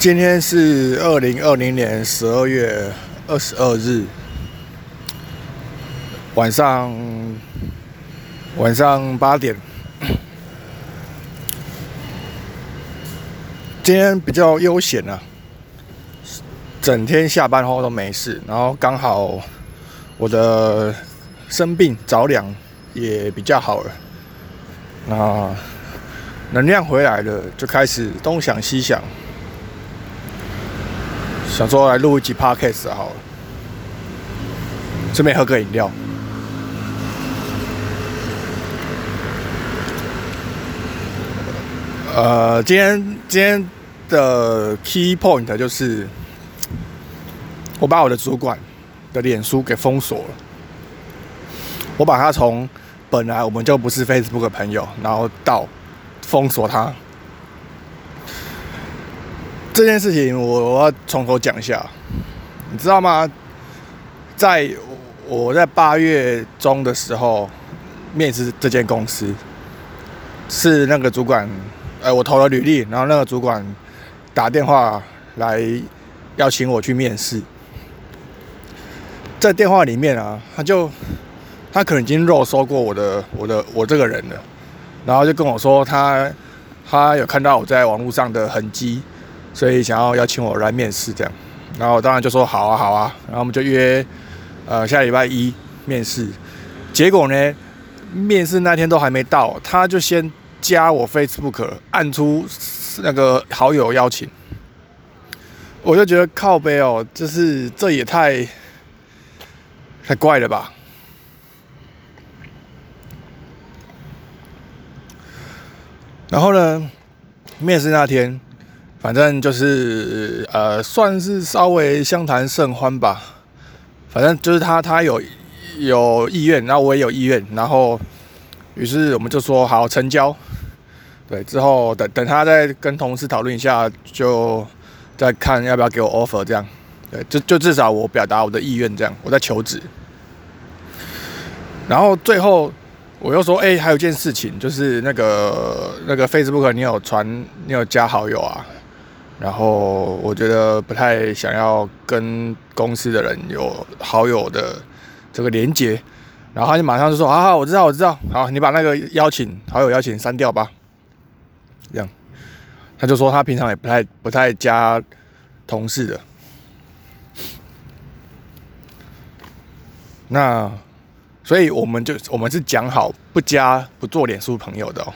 今天是二零二零年十二月二十二日晚上晚上八点。今天比较悠闲啊，整天下班后都没事，然后刚好我的生病着凉也比较好了，那能量回来了，就开始东想西想。想说来录一集 podcast 好了，顺便喝个饮料。呃，今天今天的 key point 就是，我把我的主管的脸书给封锁了。我把他从本来我们就不是 Facebook 的朋友，然后到封锁他。这件事情我我要从头讲一下，你知道吗？在我在八月中的时候面试这间公司，是那个主管，呃，我投了履历，然后那个主管打电话来邀请我去面试。在电话里面啊，他就他可能已经肉搜过我的我的我这个人了，然后就跟我说他他有看到我在网络上的痕迹。所以想要邀请我来面试，这样，然后我当然就说好啊好啊，然后我们就约，呃下礼拜一面试。结果呢，面试那天都还没到，他就先加我 Facebook，按出那个好友邀请。我就觉得靠背哦，就是这也太太怪了吧。然后呢，面试那天。反正就是呃，算是稍微相谈甚欢吧。反正就是他他有有意愿，然后我也有意愿，然后于是我们就说好成交。对，之后等等他再跟同事讨论一下，就再看要不要给我 offer 这样。对，就就至少我表达我的意愿这样，我在求职。然后最后我又说，哎，还有件事情，就是那个那个 Facebook 你有传，你有加好友啊？然后我觉得不太想要跟公司的人有好友的这个连接，然后他就马上就说：“好好，我知道，我知道，好，你把那个邀请好友邀请删掉吧。”这样，他就说他平常也不太不太加同事的。那所以我们就我们是讲好不加不做脸书朋友的哦。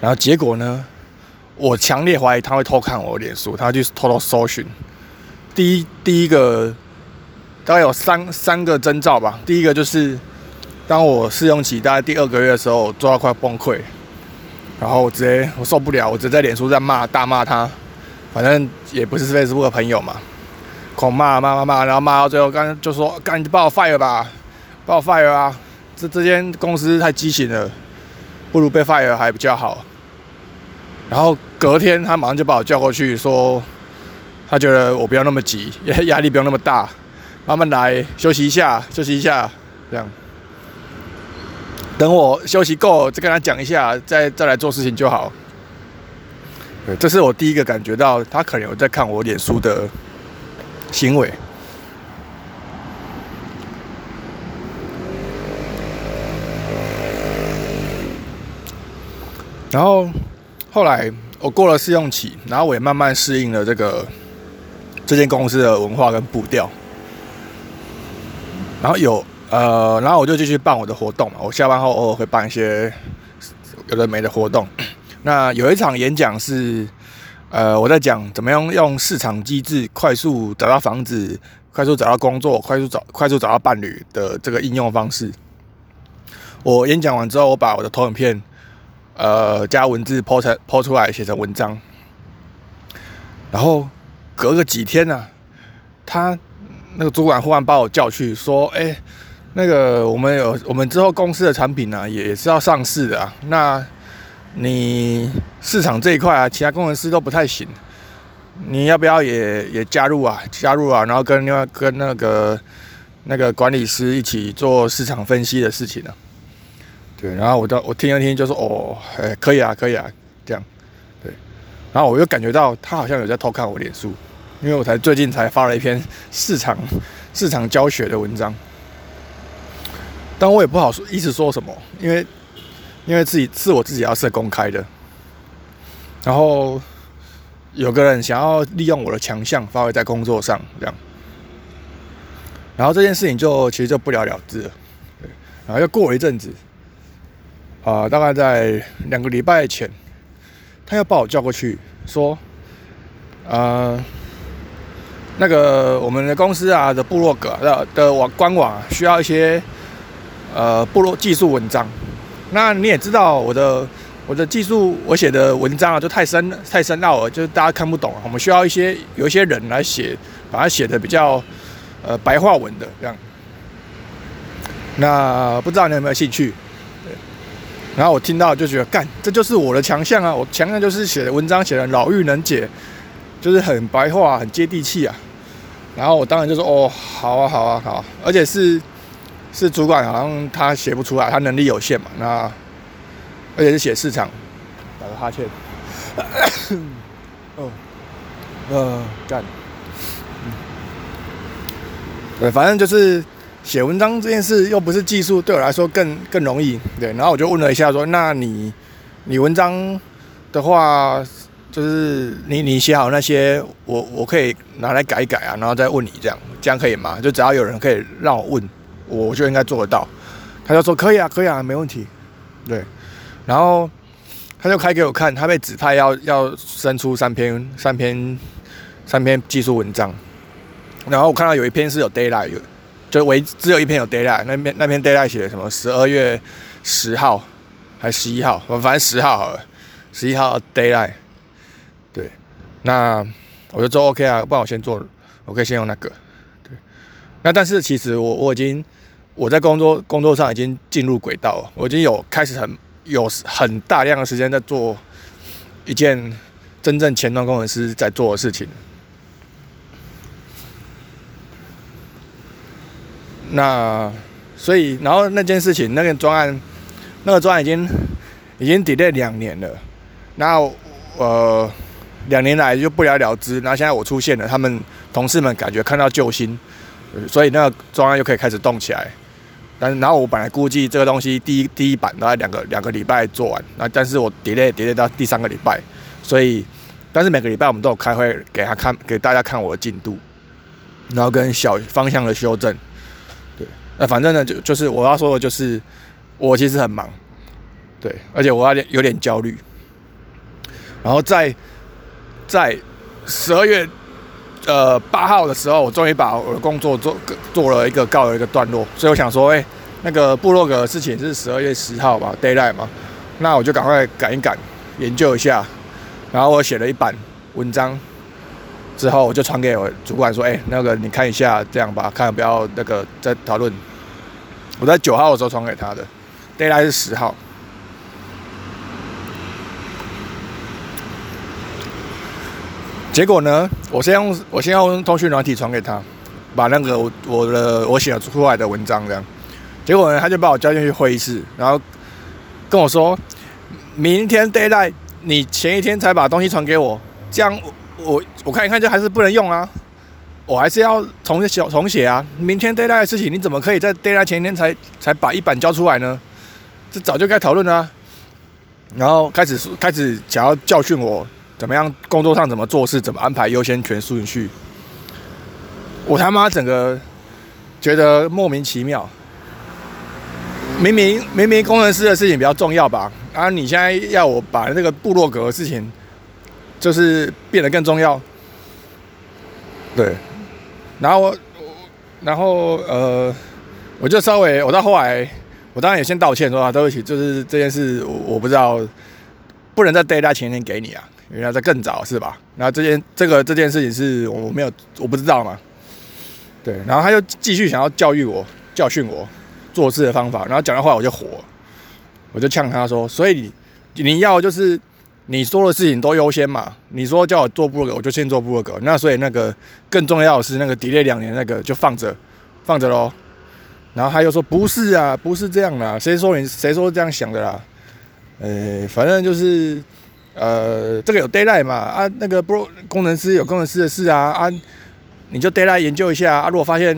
然后结果呢？我强烈怀疑他会偷看我脸书，他去偷偷搜寻。第一，第一个大概有三三个征兆吧。第一个就是，当我试用期大概第二个月的时候，做到快崩溃，然后我直接我受不了，我直接在脸书在骂大骂他，反正也不是 Facebook 的朋友嘛，狂骂骂骂骂，然后骂到最后，刚就说赶紧把我 fire 吧，把我 fire 啊！这这间公司太畸形了，不如被 fire 还比较好。然后隔天，他马上就把我叫过去，说他觉得我不要那么急，压力不要那么大，慢慢来，休息一下，休息一下，这样。等我休息够，再跟他讲一下，再再来做事情就好。对，这是我第一个感觉到他可能有在看我脸书的行为。然后。后来我过了试用期，然后我也慢慢适应了这个这间公司的文化跟步调。然后有呃，然后我就继续办我的活动嘛。我下班后偶尔会办一些有的没的活动。那有一场演讲是呃，我在讲怎么样用市场机制快速找到房子、快速找到工作、快速找快速找到伴侣的这个应用方式。我演讲完之后，我把我的投影片。呃，加文字抛成抛出来，写成文章。然后隔个几天呢，他那个主管忽然把我叫去说：“哎，那个我们有我们之后公司的产品呢，也是要上市的啊。那你市场这一块啊，其他工程师都不太行，你要不要也也加入啊？加入啊？然后跟另外跟那个那个管理师一起做市场分析的事情呢？”对，然后我到我听一听就说哦，哎，可以啊，可以啊，这样，对，然后我又感觉到他好像有在偷看我脸书，因为我才最近才发了一篇市场市场教学的文章，但我也不好说一直说什么，因为因为自己是我自己要设公开的，然后有个人想要利用我的强项发挥在工作上，这样，然后这件事情就其实就不了了之了，对，然后又过了一阵子，啊，大概在两个礼拜前。他又把我叫过去，说：“呃，那个我们的公司啊的部落格的的网官网需要一些呃部落技术文章。那你也知道我的我的技术，我写的文章啊就太深太深奥了，就是大家看不懂。我们需要一些有一些人来写，把它写的比较呃白话文的这样。那不知道你有没有兴趣？”然后我听到就觉得干，这就是我的强项啊！我强项就是写的文章写的老妪能解，就是很白话、很接地气啊。然后我当然就说哦，好啊，好啊，好。而且是是主管，好像他写不出来，他能力有限嘛。那而且是写市场，打个哈欠。哦，呃，干。对，反正就是。写文章这件事又不是技术，对我来说更更容易。对，然后我就问了一下，说：“那你你文章的话，就是你你写好那些，我我可以拿来改一改啊，然后再问你这样，这样可以吗？就只要有人可以让我问，我就应该做得到。”他就说：“可以啊，可以啊，没问题。”对，然后他就开给我看，他被指派要要生出三篇三篇三篇技术文章，然后我看到有一篇是有 d a y l i g h t 就唯只有一篇有 d a y l i g h t 那篇那篇 d a y l i g h t 写的什么？十二月十号还十一号，反正十号好了，十一号 d a y l i g h t 对，那我就做 OK 啊，不然我先做，我可以先用那个，对，那但是其实我我已经我在工作工作上已经进入轨道了，我已经有开始很有很大量的时间在做一件真正前端工程师在做的事情。那所以，然后那件事情，那个专案，那个专案已经已经 delay 两年了。那呃，两年来就不了了之。然后现在我出现了，他们同事们感觉看到救星，所以那个专案又可以开始动起来。但然后我本来估计这个东西第一第一版大概两个两个礼拜做完，那但是我 delay delay 到第三个礼拜，所以但是每个礼拜我们都有开会给他看，给大家看我的进度，然后跟小方向的修正。那反正呢，就就是我要说的，就是我其实很忙，对，而且我有点有点焦虑。然后在在十二月呃八号的时候，我终于把我的工作做做了一个告了一个段落，所以我想说，哎，那个部落格的事情是十二月十号吧 d a y l i g h t 嘛，那我就赶快赶一赶，研究一下，然后我写了一版文章。之后我就传给我主管说：“哎，那个你看一下，这样吧，看不要那个再讨论。”我在九号的时候传给他的，deadline 是十号。结果呢，我先用我先用通讯软体传给他，把那个我我的我写出来的文章这样。结果呢，他就把我叫进去会议室，然后跟我说：“明天 deadline，你前一天才把东西传给我，这样。”我我看一看，就还是不能用啊！我还是要重写重写啊！明天 d a y l i g h t 的事情，你怎么可以在 d a y l i g h t 前天才才把一版交出来呢？这早就该讨论了。然后开始开始想要教训我，怎么样工作上怎么做事，怎么安排优先权顺序。我他妈整个觉得莫名其妙。明明明明工程师的事情比较重要吧？啊，你现在要我把那个部落格的事情。就是变得更重要，对，然后我，然后呃，我就稍微，我到后来，我当然也先道歉说啊，对不起，就是这件事我我不知道，不能在 d a t a 前天给你啊，原来在更早是吧？然后这件这个这件事情是我没有我不知道嘛，对，然后他就继续想要教育我教训我做事的方法，然后讲的话我就火，我就呛他说，所以你你要就是。你说的事情都优先嘛？你说叫我做布格，我就先做布格。那所以那个更重要的是那个 delay 两年那个就放着，放着喽。然后他又说不是啊，不是这样啦，谁说你谁说这样想的啦？呃，反正就是呃，这个有 d a y l i g h t 嘛？啊，那个布工程师有工程师的事啊，啊，你就 d a y l i g h t 研究一下啊。如果发现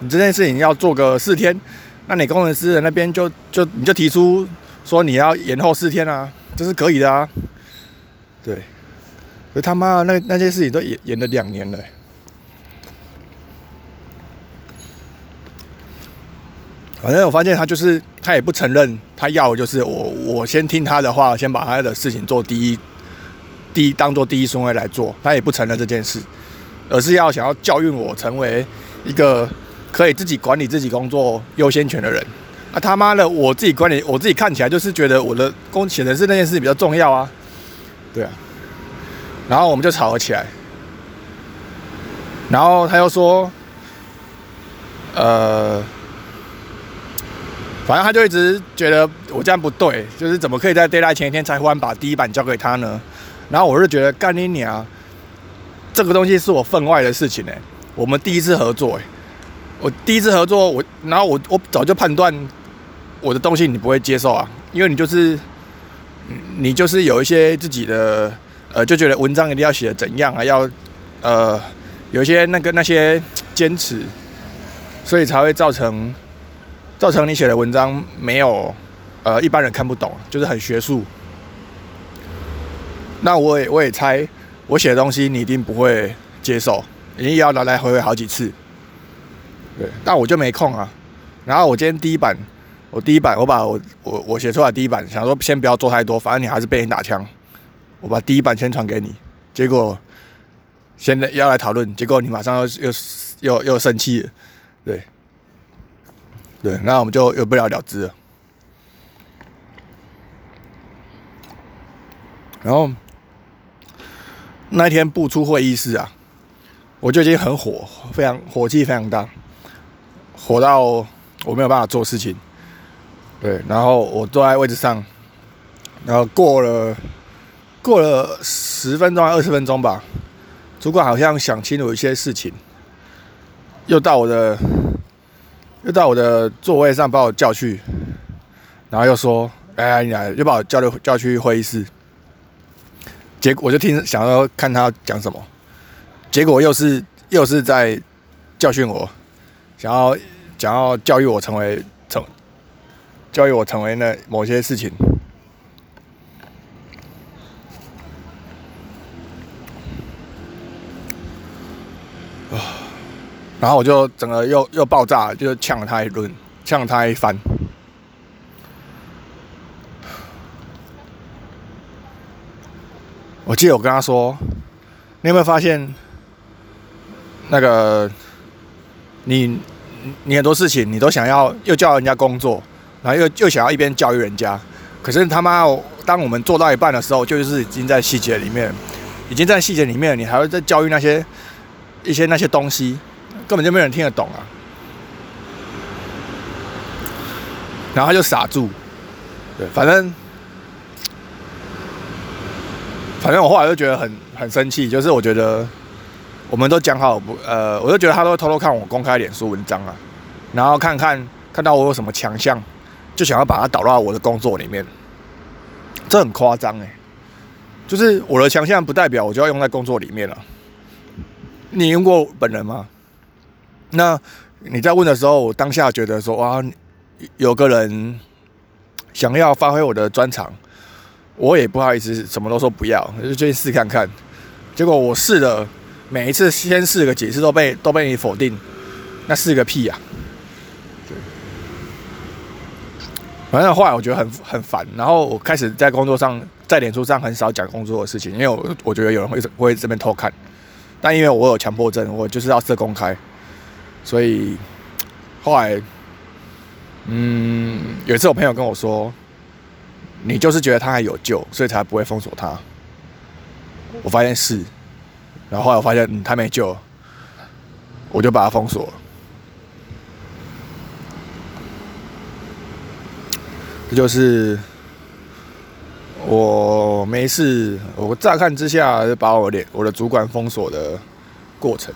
你这件事情要做个四天，那你工程师的那边就就你就提出说你要延后四天啊，这是可以的啊。对，可他妈那那些事情都演演了两年了。反正我发现他就是，他也不承认，他要就是我，我先听他的话，先把他的事情做第一，第一当做第一顺位来做，他也不承认这件事，而是要想要教育我成为一个可以自己管理自己工作优先权的人。啊他妈的，我自己管理，我自己看起来就是觉得我的工写的是那件事比较重要啊，对啊，然后我们就吵了起来，然后他又说，呃。反正他就一直觉得我这样不对，就是怎么可以在 d a y l i g h t 前一天才忽然把第一版交给他呢？然后我就觉得干你娘，这个东西是我分外的事情哎，我们第一次合作哎，我第一次合作我，然后我我早就判断我的东西你不会接受啊，因为你就是你就是有一些自己的呃，就觉得文章一定要写的怎样啊，要呃有一些那个那些坚持，所以才会造成。造成你写的文章没有，呃，一般人看不懂，就是很学术。那我也我也猜，我写的东西你一定不会接受，你也要来来回回好几次。对，但我就没空啊。然后我今天第一版，我第一版我把我我我写出来第一版，想说先不要做太多，反正你还是被人打枪。我把第一版先传给你，结果现在要来讨论，结果你马上又又又又生气，对。对，那我们就又不了了之了。然后那天不出会议室啊，我就已经很火，非常火气非常大，火到我没有办法做事情。对，然后我坐在位置上，然后过了过了十分钟还二十分钟吧，主管好像想清楚一些事情，又到我的。又到我的座位上把我叫去，然后又说：“哎，你来！”又把我叫到叫去会议室。结果我就听想要看他讲什么，结果又是又是在教训我，想要想要教育我成为成教育我成为那某些事情。然后我就整个又又爆炸，就呛了他一顿，呛了他一番。我记得我跟他说：“你有没有发现，那个你你很多事情你都想要又叫人家工作，然后又又想要一边教育人家，可是他妈，当我们做到一半的时候，就是已经在细节里面，已经在细节里面，你还会在教育那些一些那些东西。”根本就没人听得懂啊！然后他就傻住，对，反正反正我后来就觉得很很生气，就是我觉得我们都讲好不呃，我就觉得他都会偷偷看我公开脸书文章啊，然后看看看到我有什么强项，就想要把它导到我的工作里面，这很夸张哎！就是我的强项不代表我就要用在工作里面了。你用过本人吗？那你在问的时候，我当下觉得说哇，有个人想要发挥我的专长，我也不好意思，什么都说不要，就去试看看。结果我试了，每一次先试个几次都被都被你否定，那试个屁呀！反正后来我觉得很很烦，然后我开始在工作上，在脸书上很少讲工作的事情，因为我我觉得有人会会这边偷看，但因为我有强迫症，我就是要设公开。所以后来，嗯，有一次我朋友跟我说：“你就是觉得他还有救，所以才不会封锁他。”我发现是，然后后来我发现，他没救，我就把他封锁了。就是我没事，我乍看之下就把我脸我的主管封锁的过程。